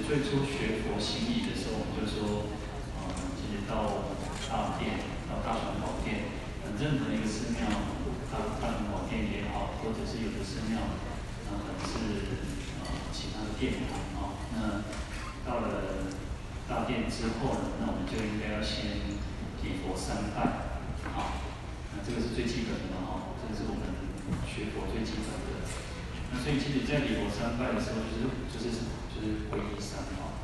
最初学佛行义的时候，我们就说，呃，其实到大殿、到大雄宝殿，任何一个寺庙，大大雄宝殿也好，或者是有的寺庙，呃，可能是呃其他的殿堂啊，那到了大殿之后呢，那我们就应该要先礼佛三拜，啊，那这个是最基本的哈，这个是我们学佛最基本的。那所以其实，在礼佛三拜的时候，就是就是是皈依三宝。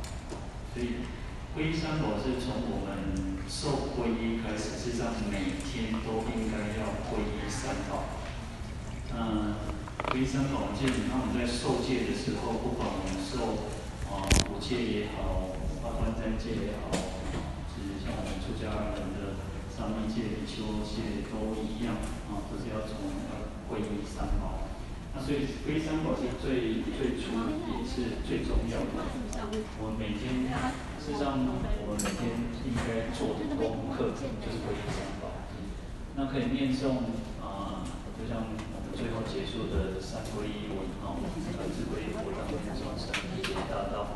所以皈依三宝是从我们受皈依开始，实际上每天都应该要皈依三宝。嗯，皈依三宝，基本上我们在受戒的时候，不管我们受啊五戒也好，八关斋戒也好，其实像我们出家人的三密戒、比丘戒都一样啊，都是要从要皈依三宝。那所以皈三宝是最最初也是最重要的。我们每天，事实上我们每天应该做的功课就是皈依三宝。那可以念诵啊，就像我们最后结束的三皈依文啊，三自皈依佛，当愿众生一切大道，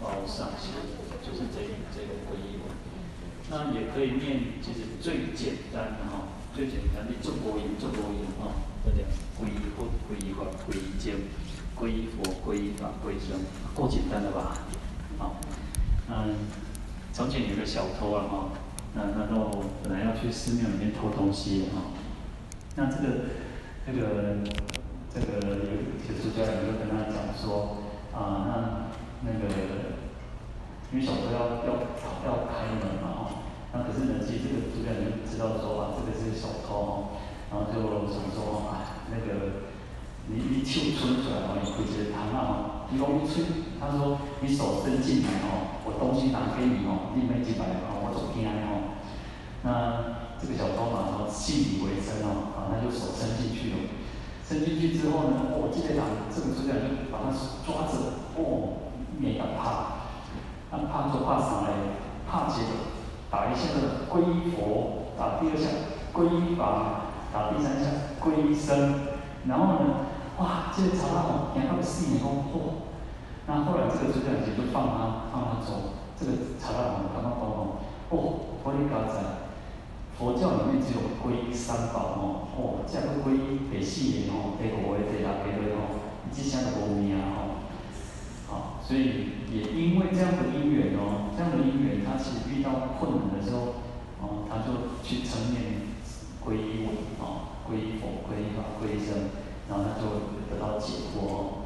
报上行，就是这这个皈依文。那也可以念，其实最简单的哈，最简单的中国音，中国音啊。这两皈依佛、皈依法、皈依戒，皈依佛、皈依法、皈依僧，够简单了吧？好，嗯，从前有个小偷啊，哈，那那都本来要去寺庙里面偷东西哈，那这个这个这个有有出家人就跟他讲说，啊，那那个因为小偷要要要开门嘛，哈，那可是呢，其实这个出家人知道说啊，这个是小偷。然后就想说啊，那个你你手伸出来哦，你回去谈啊，你讲你手，他说你手伸进来哦，我东西拿给你哦，你没进来哦，我就惊哦。那这个小偷嘛，说信以为真哦，啊，那就手伸进去了。伸进去之后呢，我记得讲这个出家人就把他抓着，哦，没敢怕，那怕就怕啥嘞？怕这个打一下的皈依佛，打第二下皈依法。打第三下皈依僧，然后呢，哇，这个查拉姆然后四年后，嚯，那后来这个出家人就放他放他走，这个查拉姆刚刚讲哦，哦，佛你嘎仔，佛教里面只有皈三宝哦，哦，这个皈依得四年哦，得五个得六个的哦，这下都无名哦，好，所以也因为这样的因缘哦，这样的因缘，他其实遇到困难的时候，哦，他就去成念。皈依文啊，皈依佛，皈依法，皈依僧，然后他就得到解脱哦。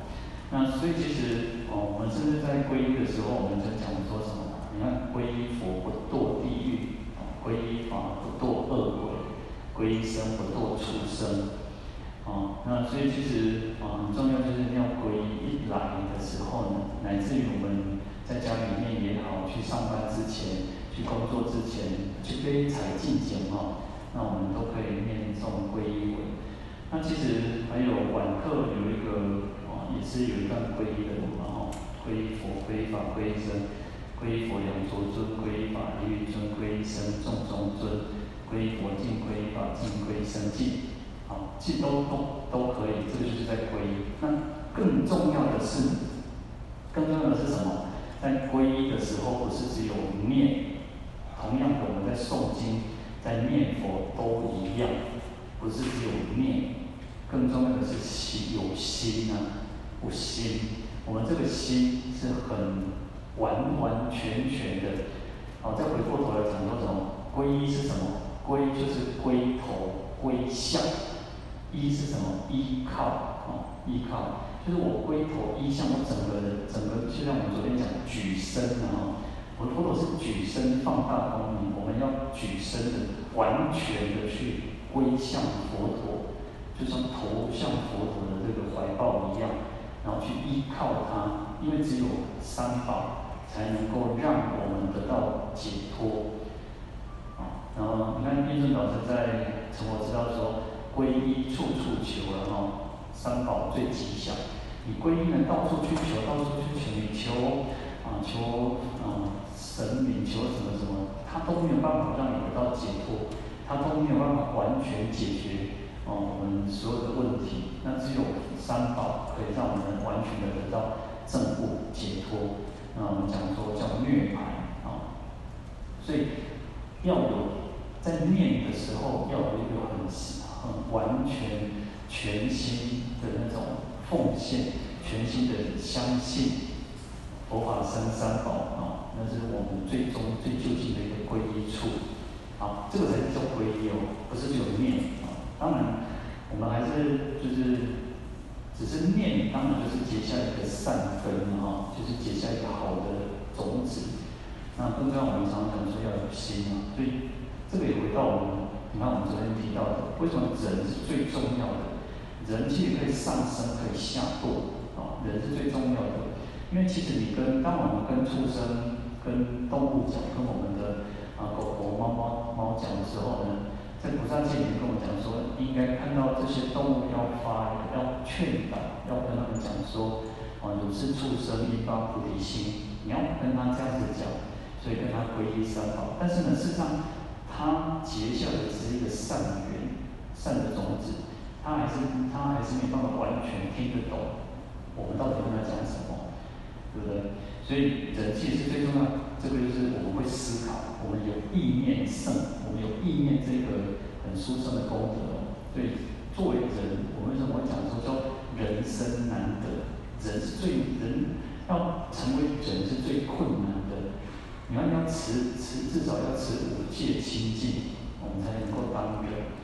那就其实哦，我们甚至在皈依的时候，我们就讲说什么？你看，皈依佛不堕地狱，皈依法不堕恶鬼，皈依僧不堕畜生。哦，那所以其实啊，很重要就是要皈依。一来的时候呢，乃至于我们在家里面也好，去上班之前，去工作之前，去非财进简哈。那我们都可以念诵皈依文。那其实还有晚课有一个，也是有一段皈依的文嘛哈。皈依佛，皈依法，皈依僧。皈依佛杨卓尊，皈依法李宇尊，皈依僧众中尊。皈依佛净，皈依法净，皈依僧净。好，这都都都可以，这个就是在皈依。那更重要的是，更重要的是什么？在皈依的时候，不是只有念，同样的我们在诵经。在念佛都一样，不是只有念，更重要的是心有心啊，不心。我们这个心是很完完全全的。好，再回过头来讲说什么？皈依是什么？皈就是归头归向，依是什么？依靠啊，依靠就是我归头依向，我整个人整个就像我们昨天讲举身啊。我佛陀是举身放大光明，我们要举身的完全的去归向佛陀，就像投向佛陀的这个怀抱一样，然后去依靠他，因为只有三宝才能够让我们得到解脱。啊，然后你看印顺导师在成佛之道说，皈依处处求了哈，三宝最吉祥。你皈依呢，到处去求，到处去求，你求啊求啊。神明求什么什么，他都没有办法让你得到解脱，他都没有办法完全解决哦，我们所有的问题，三宝可以让我们完全的得到正悟解脱。那我们讲说叫涅槃啊，所以要有在念的时候要有一个很很完全全心的那种奉献，全心的相信佛法僧三宝啊，那是我们最终最究竟的一个皈依处。啊，这个才是叫皈依哦，不是只有念啊。当然，我们还是就是。只是念，当然就是结下一个善根哈，就是结下一个好的种子。那更加我们常常讲说要有心啊，所以这个也回到我们，你看我们昨天提到的，为什么人是最重要的？人其实可以上升，可以下堕啊，人是最重要的。因为其实你跟当我们跟畜生、跟动物讲，跟我们的啊狗狗、猫猫猫讲的时候呢，在菩萨戒里跟我讲说，应该看到这些动物要发，要劝导，要跟他们讲说，啊，如是畜生一发菩提心，你要跟他这样子讲，所以跟他皈依三宝。但是呢，事实上他结下的是一个善缘、善的种子，他还是他还是没办法完全听得懂我们到底跟他讲什么，对不对？所以人其实是最重要，这个就是我们会思考，我们有意念圣，我们有意念这个很殊胜的功德。对，作为人，我们为什么会讲说叫人生难得？人是最人要成为人是最困难的。你要要持持至少要持五戒清净，我们才能够当人。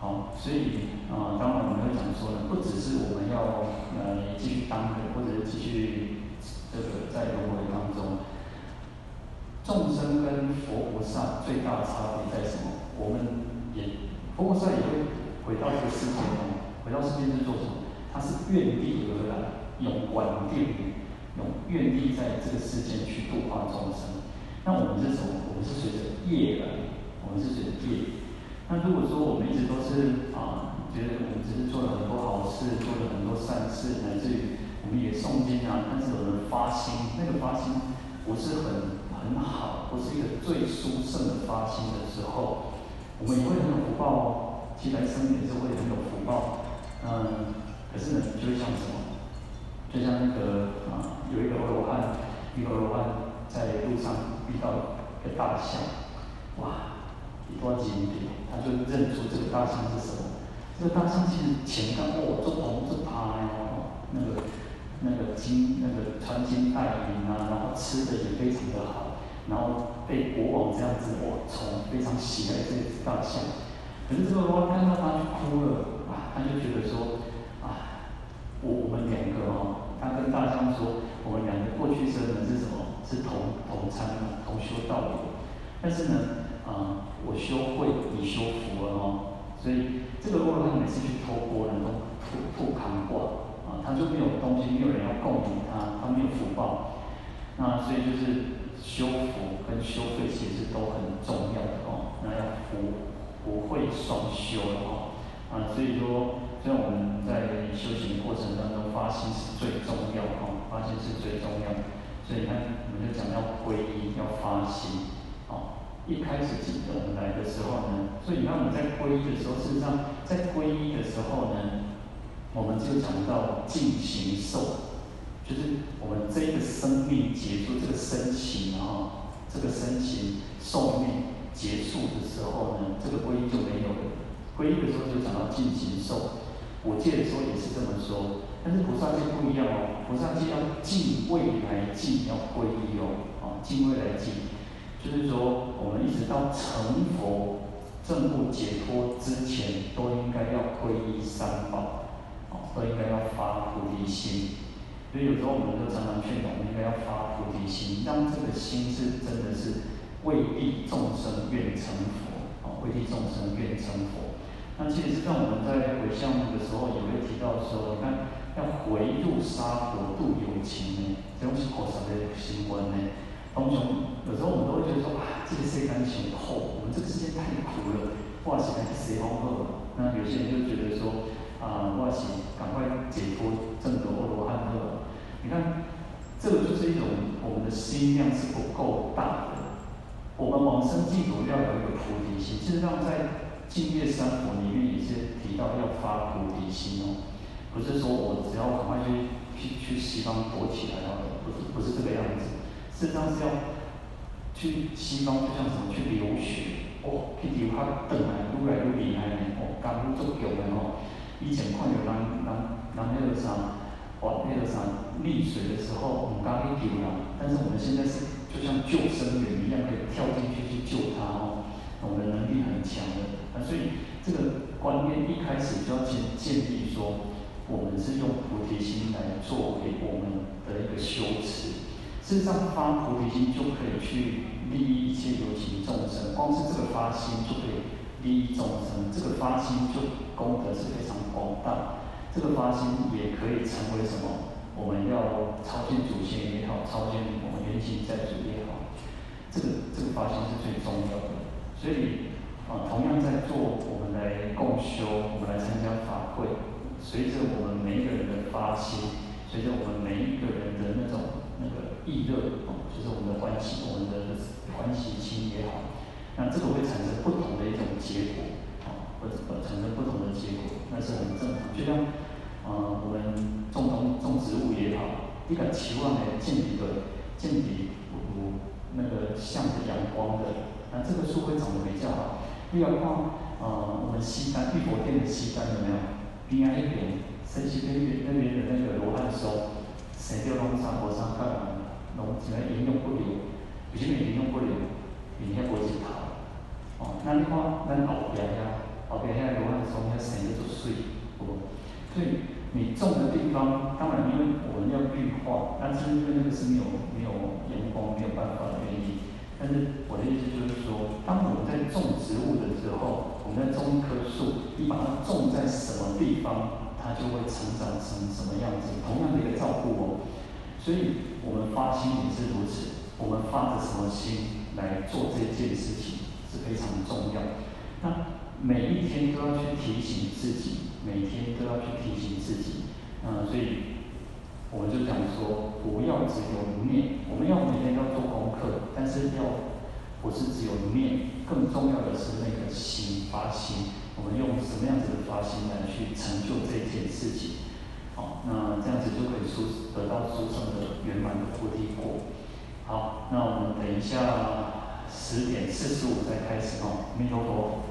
好，所以啊、当然我们会讲说呢，不只是我们要呃继续当人，或者继续。这个在轮回当中，众生跟佛菩萨最大的差别在什么？我们也佛菩萨也会回到这个世界中，回到世界是做什么？他是愿力而来，用广电，用愿力在这个世间去度化众生。那我们是什么？我们是随着业来，我们是随着业。那如果说我们一直都是啊，觉得我们只是做了很多好事，做了很多善事，乃至于。我们也诵经啊，但是有人发心，那个发心不是很很好，不是一个最殊胜的发心的时候，我们也会很有福报哦。其实来生也是会很有福报，嗯，可是呢，就会像什么？就像那个啊，有一个罗汉，一个罗汉在路上遇到一个大象，哇，一多几米，他就认出这个大象是什么？这个大象其实前看哦，这红这趴哦，那个。那个金，那个穿金戴银啊，然后吃的也非常的好，然后被国王这样子我宠，非常喜爱这只大象。可是这个国王看到他就哭了，啊，他就觉得说，啊，我我们两个哦，他跟大象说，我们两个过去生的是什么？是同同参同修道的。但是呢，啊，我修慧，你修福了哦，所以这个国王每次去托钵，然后吐吐扛挂。他就没有东西，没有人要供养他，他没有福报。那所以就是修福跟修慧其实都很重要的哦。那要福福慧双修的哦。啊，所以说，像我们在修行过程当中，发心是最重要的哦，发心是最重要的。所以你看，我们就讲要皈依，要发心。哦，一开始记得我们来的时候呢，所以你看我们在皈依的时候，事实上在皈依的时候呢。我们就讲到尽形寿，就是我们这个生命结束，这个身形啊，这个身形寿命结束的时候呢，这个皈依就没有了。皈依的时候就讲到尽形寿，我戒的时候也是这么说。但是菩萨戒不一样哦，菩萨戒要尽未来尽要皈依哦，啊，尽未来尽，就是说我们一直到成佛、正悟解脱之前，都应该要皈依三宝。哦，都应该要发菩提心，所以有时候我们都常常劝导，我们应该要发菩提心，让这个心是真的是为利众生愿成佛，啊，为利众生愿成佛。那其实像我们在回向的时候，也会提到说，你看要回入沙佛度有情呢，这种是菩萨的行观呢。当中有时候我们都会觉得说，啊，这个世界很苦，我们这个世界太苦了，化起来谁好喝？那有些人就觉得说。啊，我是赶快解脱，证得阿罗汉乐。你看，这个就是一种我们的心量是不够大的。我们往生净土要有一个菩提心，事实上在净业三佛里面也是提到要发菩提心哦，不是说我只要赶快去去去西方躲起来了，不是不是这个样子，事实上是要去西方，就像什么去留学哦，去留他等来越来越厉害呢哦，刚做久了哦，以前看有人人人那个啥，哇那个啥溺水的时候，唔敢去救人，但是我们现在是就像救生员一样，可以跳进去去救他哦，我们的能力很强的。所以这个观念一开始就要建建立说，我们是用菩提心来作为我们的一个修持。事实上，发菩提心就可以去利益一切有情众生，光是这个发心就可以利益众生，这个发心就功德是非常广大。这个发心也可以成为什么？我们要超荐祖先也好，超荐我们原心在主也好，这个这个发心是最重要的。所以。啊，同样在做，我们来共修，我们来参加法会。随着我们每一个人的发心，随着我们每一个人的那种那个意热，就是我们的欢喜，我们的欢喜心也好，那这个会产生不同结果，啊，会会产生不同的结果，那是很正常。就像，啊，我们种东种植物也好，一个期望的见底的见底如那个向着阳光的，那这个树会长得比较好。不要看，呃，我们西单玉佛殿的西单有没有？边啊一边，山西边边那边的那个罗汉松，生着拢三无三块嘛，拢怎么营养不良？为什么营养不良？因遐无日头。哦，那你看咱后边遐，后边遐罗汉松遐生得足水，不？所以你种的地方，当然因为我们要绿化，但是因为那个是没有没有阳光，没有办法的原因。但是我的意思就是说，当我们在种植物的时候，我们在种一棵树，你把它种在什么地方，它就会成长成什么样子。同样的一个照顾哦，所以我们发心也是如此。我们发着什么心来做这件事情是非常重要。那每一天都要去提醒自己，每天都要去提醒自己。嗯，所以。我们就讲说，不要只有一念，我们要每天要做功课，但是要不是只有一念，更重要的是那个心发心。我们用什么样子的发心来去成就这件事情？好，那这样子就可以出得到殊胜的圆满的菩提果。好，那我们等一下十点四十五再开始哦。弥陀佛。